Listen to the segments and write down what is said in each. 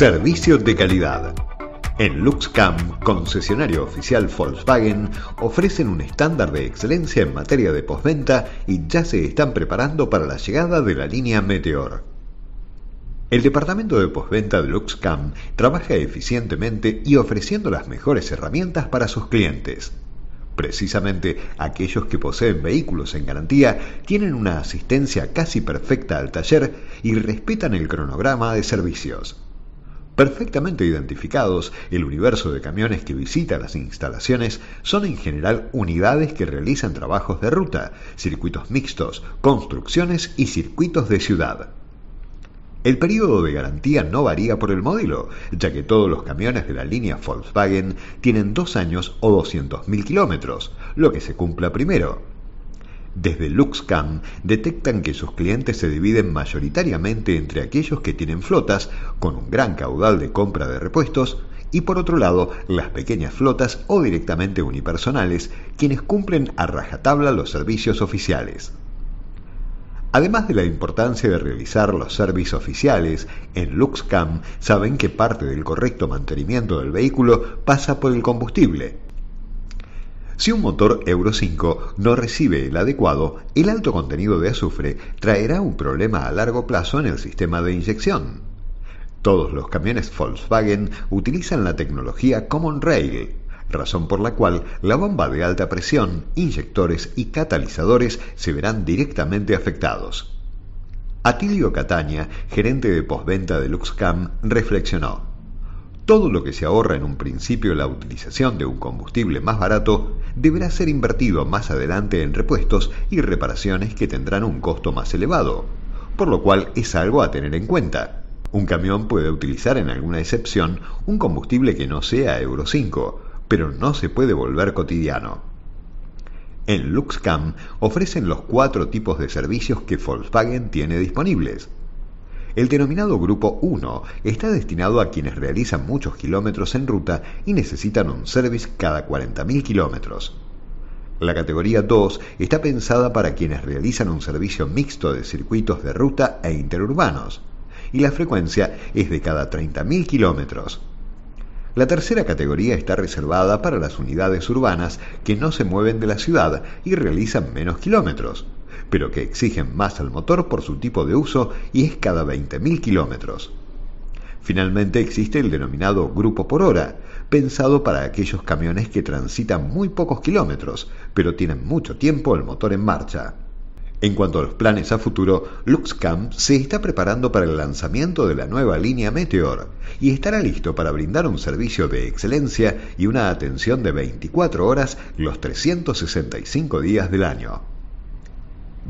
Servicio de calidad. En LuxCam, concesionario oficial Volkswagen, ofrecen un estándar de excelencia en materia de postventa y ya se están preparando para la llegada de la línea Meteor. El departamento de postventa de LuxCam trabaja eficientemente y ofreciendo las mejores herramientas para sus clientes. Precisamente aquellos que poseen vehículos en garantía tienen una asistencia casi perfecta al taller y respetan el cronograma de servicios. Perfectamente identificados, el universo de camiones que visita las instalaciones son en general unidades que realizan trabajos de ruta, circuitos mixtos, construcciones y circuitos de ciudad. El periodo de garantía no varía por el modelo, ya que todos los camiones de la línea Volkswagen tienen dos años o 200.000 kilómetros, lo que se cumpla primero. Desde LuxCam detectan que sus clientes se dividen mayoritariamente entre aquellos que tienen flotas con un gran caudal de compra de repuestos y por otro lado las pequeñas flotas o directamente unipersonales quienes cumplen a rajatabla los servicios oficiales. Además de la importancia de realizar los servicios oficiales, en LuxCam saben que parte del correcto mantenimiento del vehículo pasa por el combustible, si un motor Euro 5 no recibe el adecuado, el alto contenido de azufre traerá un problema a largo plazo en el sistema de inyección. Todos los camiones Volkswagen utilizan la tecnología Common Rail, razón por la cual la bomba de alta presión, inyectores y catalizadores se verán directamente afectados. Atilio Catania, gerente de postventa de LuxCam, reflexionó. Todo lo que se ahorra en un principio la utilización de un combustible más barato deberá ser invertido más adelante en repuestos y reparaciones que tendrán un costo más elevado, por lo cual es algo a tener en cuenta. Un camión puede utilizar en alguna excepción un combustible que no sea Euro 5, pero no se puede volver cotidiano. En LuxCam ofrecen los cuatro tipos de servicios que Volkswagen tiene disponibles el denominado Grupo 1 está destinado a quienes realizan muchos kilómetros en ruta y necesitan un service cada 40.000 kilómetros. La categoría 2 está pensada para quienes realizan un servicio mixto de circuitos de ruta e interurbanos, y la frecuencia es de cada 30.000 kilómetros. La tercera categoría está reservada para las unidades urbanas que no se mueven de la ciudad y realizan menos kilómetros pero que exigen más al motor por su tipo de uso y es cada 20.000 kilómetros. Finalmente existe el denominado grupo por hora, pensado para aquellos camiones que transitan muy pocos kilómetros, pero tienen mucho tiempo el motor en marcha. En cuanto a los planes a futuro, LuxCam se está preparando para el lanzamiento de la nueva línea Meteor y estará listo para brindar un servicio de excelencia y una atención de 24 horas los 365 días del año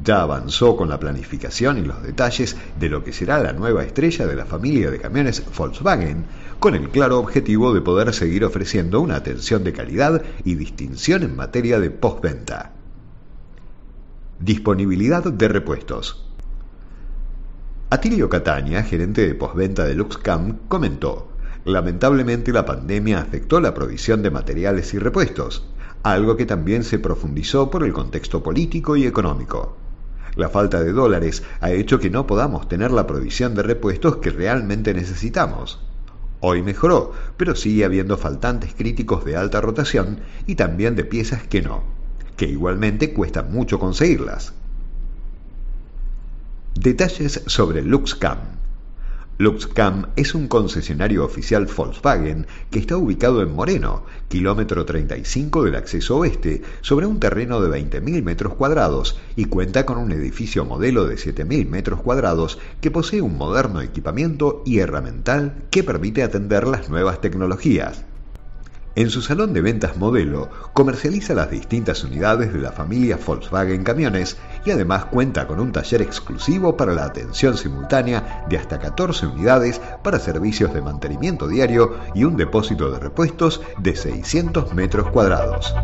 ya avanzó con la planificación y los detalles de lo que será la nueva estrella de la familia de camiones Volkswagen, con el claro objetivo de poder seguir ofreciendo una atención de calidad y distinción en materia de postventa. Disponibilidad de repuestos. Atilio Catania, gerente de postventa de LuxCam, comentó, lamentablemente la pandemia afectó la provisión de materiales y repuestos, algo que también se profundizó por el contexto político y económico. La falta de dólares ha hecho que no podamos tener la provisión de repuestos que realmente necesitamos. Hoy mejoró, pero sigue habiendo faltantes críticos de alta rotación y también de piezas que no, que igualmente cuesta mucho conseguirlas. Detalles sobre LuxCam. LuxCam es un concesionario oficial Volkswagen que está ubicado en Moreno, kilómetro 35 del acceso oeste, sobre un terreno de 20.000 metros cuadrados y cuenta con un edificio modelo de 7.000 metros cuadrados que posee un moderno equipamiento y herramental que permite atender las nuevas tecnologías. En su salón de ventas modelo comercializa las distintas unidades de la familia Volkswagen Camiones y además cuenta con un taller exclusivo para la atención simultánea de hasta 14 unidades para servicios de mantenimiento diario y un depósito de repuestos de 600 metros cuadrados.